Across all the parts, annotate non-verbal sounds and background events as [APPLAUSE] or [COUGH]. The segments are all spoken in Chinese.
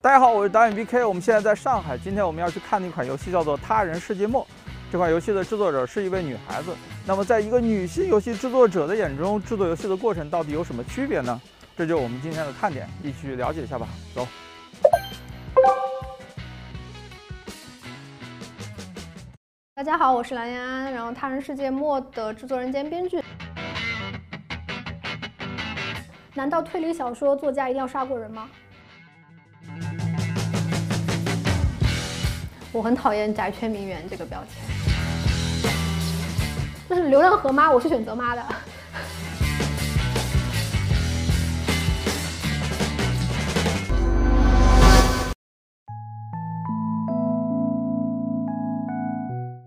大家好，我是导演 BK，我们现在在上海。今天我们要去看的一款游戏叫做《他人世界末》。这款游戏的制作者是一位女孩子。那么，在一个女性游戏制作者的眼中，制作游戏的过程到底有什么区别呢？这就是我们今天的看点，一起去了解一下吧。走。大家好，我是蓝延安，然后《他人世界末》的制作人兼编剧。难道推理小说作家一定要杀过人吗？我很讨厌“宅圈名媛”这个标签。这是流量和妈，我是选择妈的。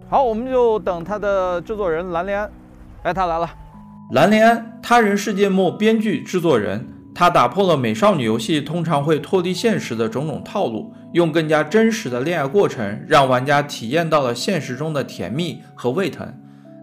好，我们就等他的制作人蓝莲安。哎，他来了。蓝莲安，《他人世界末》编剧、制作人，他打破了美少女游戏通常会脱离现实的种种套路，用更加真实的恋爱过程，让玩家体验到了现实中的甜蜜和胃疼。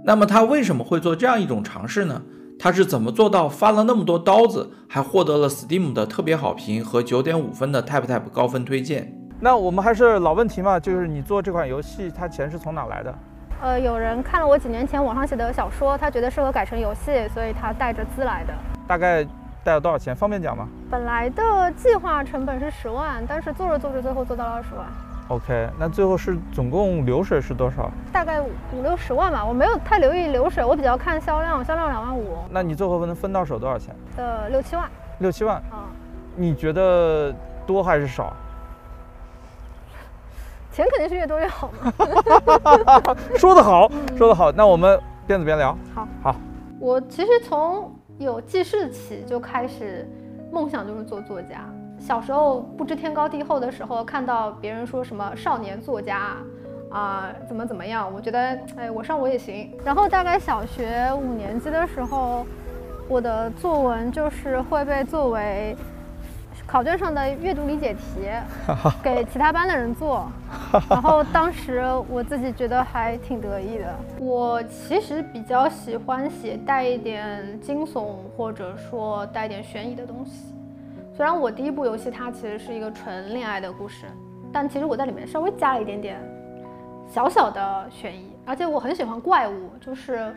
那么他为什么会做这样一种尝试呢？他是怎么做到发了那么多刀子，还获得了 Steam 的特别好评和九点五分的 TapTap 高分推荐？那我们还是老问题嘛，就是你做这款游戏，它钱是从哪来的？呃，有人看了我几年前网上写的小说，他觉得适合改成游戏，所以他带着资来的。大概带了多少钱？方便讲吗？本来的计划成本是十万，但是做着做着，最后做到了二十万。OK，那最后是总共流水是多少？大概五五六十万吧，我没有太留意流水，我比较看销量，销量两万五。那你最后能分到手多少钱？呃，六七万。六七万。啊。你觉得多还是少？钱肯定是越多越好嘛。[LAUGHS] 说得好，说得好。那我们边走边聊。好，好。我其实从有记事起就开始，梦想就是做作家。小时候不知天高地厚的时候，看到别人说什么少年作家啊、怎么怎么样，我觉得哎，我上我也行。然后大概小学五年级的时候，我的作文就是会被作为。考卷上的阅读理解题 [LAUGHS] 给其他班的人做，[LAUGHS] 然后当时我自己觉得还挺得意的。我其实比较喜欢写带一点惊悚或者说带一点悬疑的东西。虽然我第一部游戏它其实是一个纯恋爱的故事，但其实我在里面稍微加了一点点小小的悬疑，而且我很喜欢怪物，就是。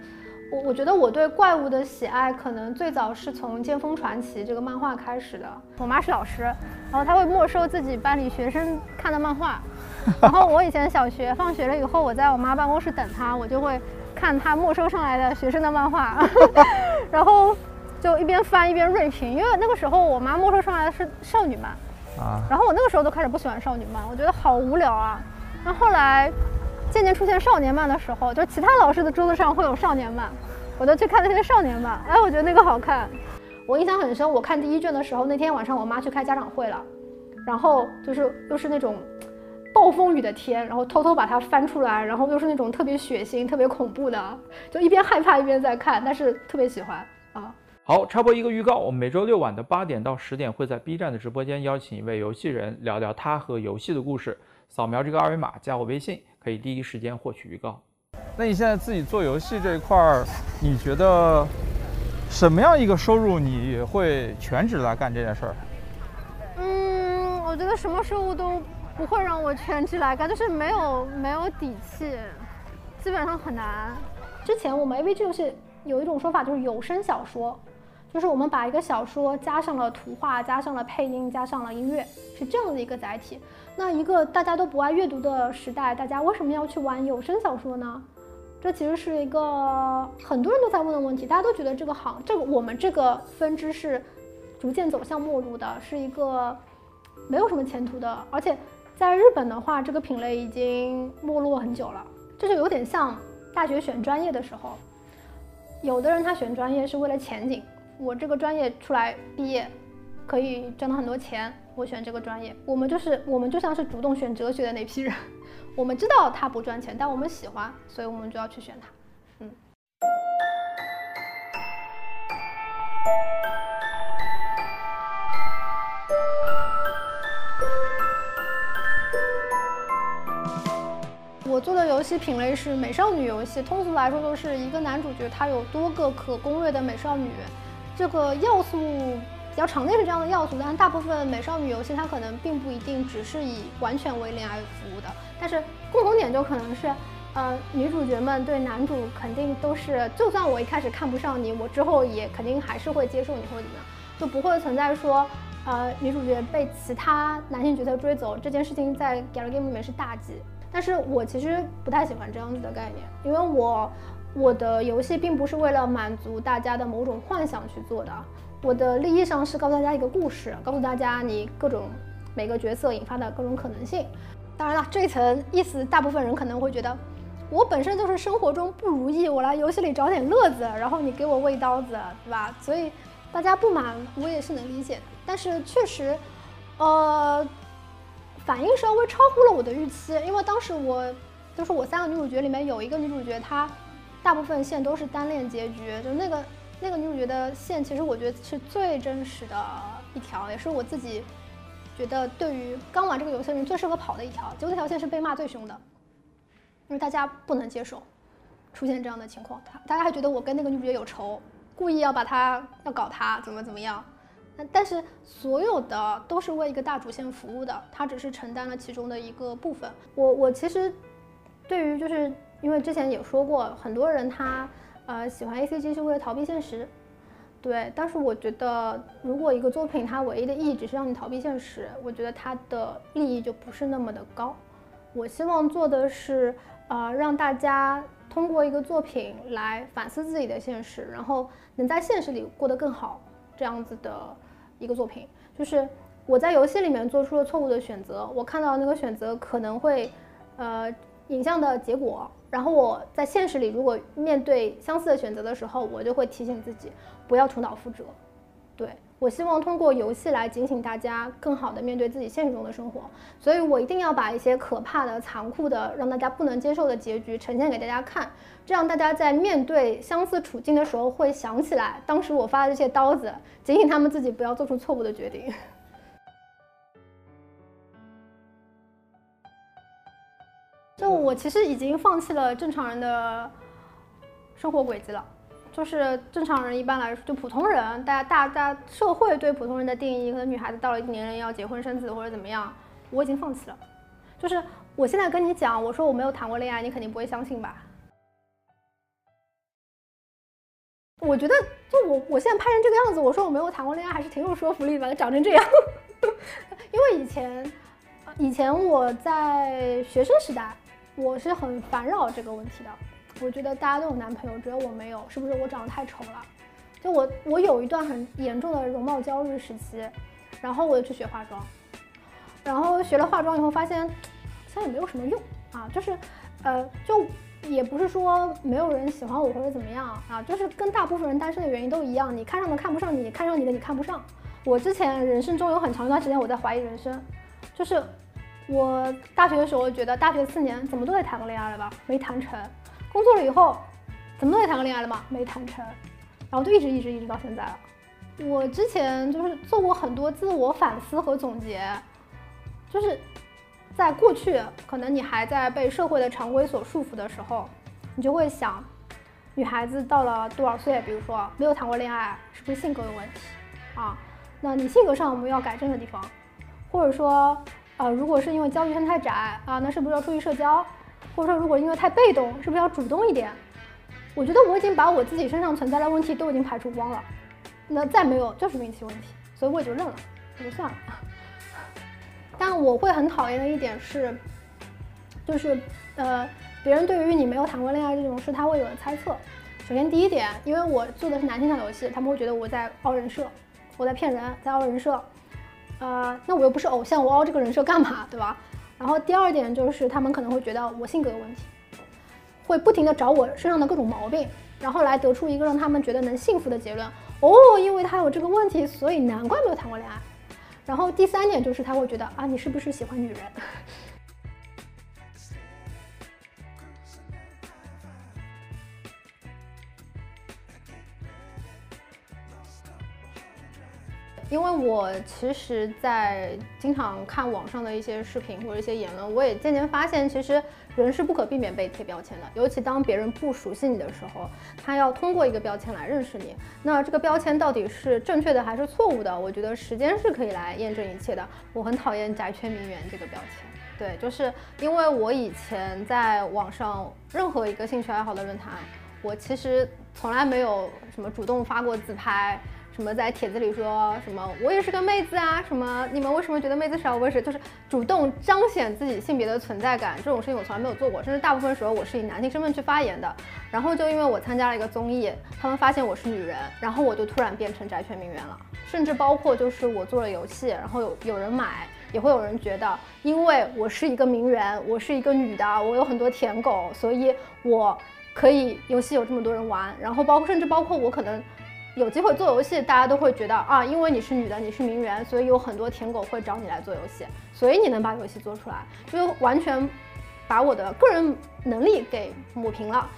我我觉得我对怪物的喜爱可能最早是从《剑锋传奇》这个漫画开始的。我妈是老师，然后她会没收自己班里学生看的漫画，[LAUGHS] 然后我以前小学放学了以后，我在我妈办公室等她，我就会看她没收上来的学生的漫画，[LAUGHS] 然后就一边翻一边锐评，因为那个时候我妈没收上来的是少女漫啊，然后我那个时候都开始不喜欢少女漫，我觉得好无聊啊。那后来。渐渐出现少年漫的时候，就其他老师的桌子上会有少年漫，我都去看那些少年漫。哎，我觉得那个好看，我印象很深。我看第一卷的时候，那天晚上我妈去开家长会了，然后就是又是那种暴风雨的天，然后偷偷把它翻出来，然后又是那种特别血腥、特别恐怖的，就一边害怕一边在看，但是特别喜欢啊。好，插播一个预告，我们每周六晚的八点到十点会在 B 站的直播间邀请一位游戏人聊聊他和游戏的故事。扫描这个二维码加我微信，可以第一时间获取预告。那你现在自己做游戏这一块儿，你觉得什么样一个收入你会全职来干这件事儿？嗯，我觉得什么收入都不会让我全职来干，就是没有没有底气，基本上很难。之前我们 AVG 游戏有一种说法，就是有声小说。就是我们把一个小说加上了图画，加上了配音，加上了音乐，是这样的一个载体。那一个大家都不爱阅读的时代，大家为什么要去玩有声小说呢？这其实是一个很多人都在问的问题。大家都觉得这个行，这个我们这个分支是逐渐走向没落的，是一个没有什么前途的。而且在日本的话，这个品类已经没落很久了。这就有点像大学选专业的时候，有的人他选专业是为了前景。我这个专业出来毕业，可以挣到很多钱，我选这个专业。我们就是我们就像是主动选哲学的那批人，[LAUGHS] 我们知道它不赚钱，但我们喜欢，所以我们就要去选它。嗯。我做的游戏品类是美少女游戏，通俗来说就是一个男主角他有多个可攻略的美少女。这个要素比较常见是这样的要素，但大部分美少女游戏它可能并不一定只是以完全为恋爱服务的，但是共同点就可能是，呃，女主角们对男主肯定都是，就算我一开始看不上你，我之后也肯定还是会接受你或者怎么样，就不会存在说，呃，女主角被其他男性角色追走这件事情在 galgame 里面是大忌。但是我其实不太喜欢这样子的概念，因为我我的游戏并不是为了满足大家的某种幻想去做的。我的利益上是告诉大家一个故事，告诉大家你各种每个角色引发的各种可能性。当然了，这一层意思，大部分人可能会觉得，我本身就是生活中不如意，我来游戏里找点乐子，然后你给我喂刀子，对吧？所以大家不满我也是能理解的。但是确实，呃，反应稍微超乎了我的预期，因为当时我就是我三个女主角里面有一个女主角，她大部分线都是单恋结局，就那个。那个女主角的线，其实我觉得是最真实的一条，也是我自己觉得对于刚玩这个游戏的人最适合跑的一条。结果那条线是被骂最凶的，因为大家不能接受出现这样的情况，他大家还觉得我跟那个女主角有仇，故意要把她要搞她怎么怎么样。但是所有的都是为一个大主线服务的，他只是承担了其中的一个部分。我我其实对于就是因为之前也说过，很多人他。呃，喜欢 A C G 是为了逃避现实，对。但是我觉得，如果一个作品它唯一的意义只是让你逃避现实，我觉得它的利益就不是那么的高。我希望做的是，呃，让大家通过一个作品来反思自己的现实，然后能在现实里过得更好，这样子的一个作品。就是我在游戏里面做出了错误的选择，我看到那个选择可能会，呃，影像的结果。然后我在现实里，如果面对相似的选择的时候，我就会提醒自己不要重蹈覆辙。对我希望通过游戏来警醒大家，更好的面对自己现实中的生活。所以我一定要把一些可怕的、残酷的、让大家不能接受的结局呈现给大家看，这样大家在面对相似处境的时候会想起来当时我发的这些刀子，警醒他们自己不要做出错误的决定。我其实已经放弃了正常人的生活轨迹了，就是正常人一般来说，就普通人，大家大家社会对普通人的定义，可能女孩子到了一定年龄要结婚生子或者怎么样，我已经放弃了。就是我现在跟你讲，我说我没有谈过恋爱，你肯定不会相信吧？我觉得就我我现在拍成这个样子，我说我没有谈过恋爱，还是挺有说服力的，长成这样。[LAUGHS] 因为以前以前我在学生时代。我是很烦扰这个问题的，我觉得大家都有男朋友，只有我没有，是不是我长得太丑了？就我我有一段很严重的容貌焦虑时期，然后我就去学化妆，然后学了化妆以后发现，其实也没有什么用啊，就是，呃，就也不是说没有人喜欢我或者怎么样啊，就是跟大部分人单身的原因都一样，你看上的看不上你，看上你的你看不上。我之前人生中有很长一段时间我在怀疑人生，就是。我大学的时候觉得大学四年怎么都得谈个恋爱了吧，没谈成。工作了以后，怎么都得谈个恋爱了嘛，没谈成。然后就一直一直一直到现在了。我之前就是做过很多自我反思和总结，就是在过去，可能你还在被社会的常规所束缚的时候，你就会想，女孩子到了多少岁，比如说没有谈过恋爱，是不是性格有问题啊？那你性格上有没有要改正的地方？或者说？啊，如果是因为交际圈太窄啊，那是不是要出去社交？或者说，如果因为太被动，是不是要主动一点？我觉得我已经把我自己身上存在的问题都已经排除光了，那再没有就是运气问题，所以我也就认了，也就算了。[LAUGHS] 但我会很讨厌的一点是，就是呃，别人对于你没有谈过恋爱这种事，他会有的猜测。首先第一点，因为我做的是男性向游戏，他们会觉得我在凹人设，我在骗人，在凹人设。呃，那我又不是偶像，我凹这个人设干嘛，对吧？然后第二点就是，他们可能会觉得我性格有问题，会不停的找我身上的各种毛病，然后来得出一个让他们觉得能幸福的结论。哦，因为他有这个问题，所以难怪没有谈过恋爱。然后第三点就是，他会觉得啊，你是不是喜欢女人？因为我其实，在经常看网上的一些视频或者一些言论，我也渐渐发现，其实人是不可避免被贴标签的。尤其当别人不熟悉你的时候，他要通过一个标签来认识你。那这个标签到底是正确的还是错误的？我觉得时间是可以来验证一切的。我很讨厌“宅圈名媛”这个标签，对，就是因为我以前在网上任何一个兴趣爱好的论坛，我其实从来没有什么主动发过自拍。什么在帖子里说什么我也是个妹子啊？什么你们为什么觉得妹子少？我也是，就是主动彰显自己性别的存在感，这种事情我从来没有做过，甚至大部分时候我是以男性身份去发言的。然后就因为我参加了一个综艺，他们发现我是女人，然后我就突然变成宅圈名媛了。甚至包括就是我做了游戏，然后有有人买，也会有人觉得，因为我是一个名媛，我是一个女的，我有很多舔狗，所以我可以游戏有这么多人玩。然后包括甚至包括我可能。有机会做游戏，大家都会觉得啊，因为你是女的，你是名媛，所以有很多舔狗会找你来做游戏，所以你能把游戏做出来，就完全把我的个人能力给抹平了。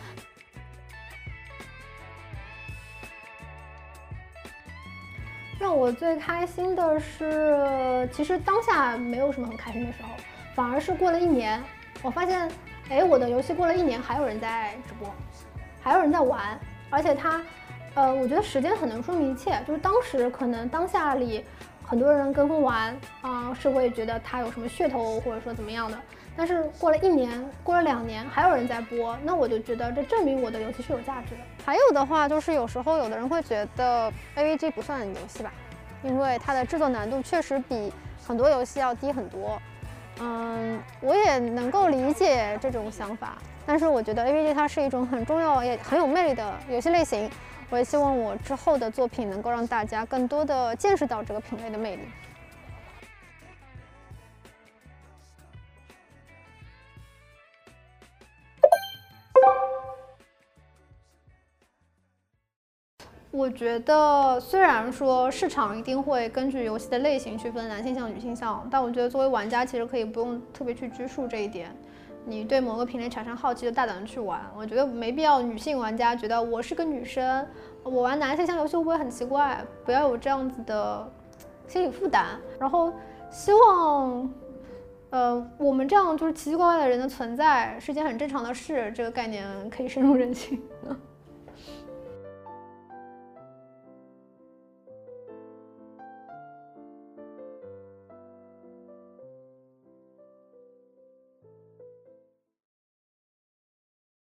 让我最开心的是，其实当下没有什么很开心的时候，反而是过了一年，我发现，哎，我的游戏过了一年还有人在直播，还有人在玩，而且他。呃，我觉得时间很能说明一切。就是当时可能当下里很多人跟风玩啊，是会觉得它有什么噱头，或者说怎么样的。但是过了一年，过了两年，还有人在播，那我就觉得这证明我的游戏是有价值的。还有的话就是有时候有的人会觉得 AVG 不算游戏吧，因为它的制作难度确实比很多游戏要低很多。嗯，我也能够理解这种想法，但是我觉得 AVG 它是一种很重要也很有魅力的游戏类型。我也希望我之后的作品能够让大家更多的见识到这个品类的魅力。我觉得，虽然说市场一定会根据游戏的类型区分男性向、女性向，但我觉得作为玩家，其实可以不用特别去拘束这一点。你对某个品类产生好奇，就大胆的去玩。我觉得没必要女性玩家觉得我是个女生，我玩男性向游戏会不会很奇怪？不要有这样子的心理负担。然后希望，呃，我们这样就是奇奇怪怪的人的存在是件很正常的事，这个概念可以深入人心。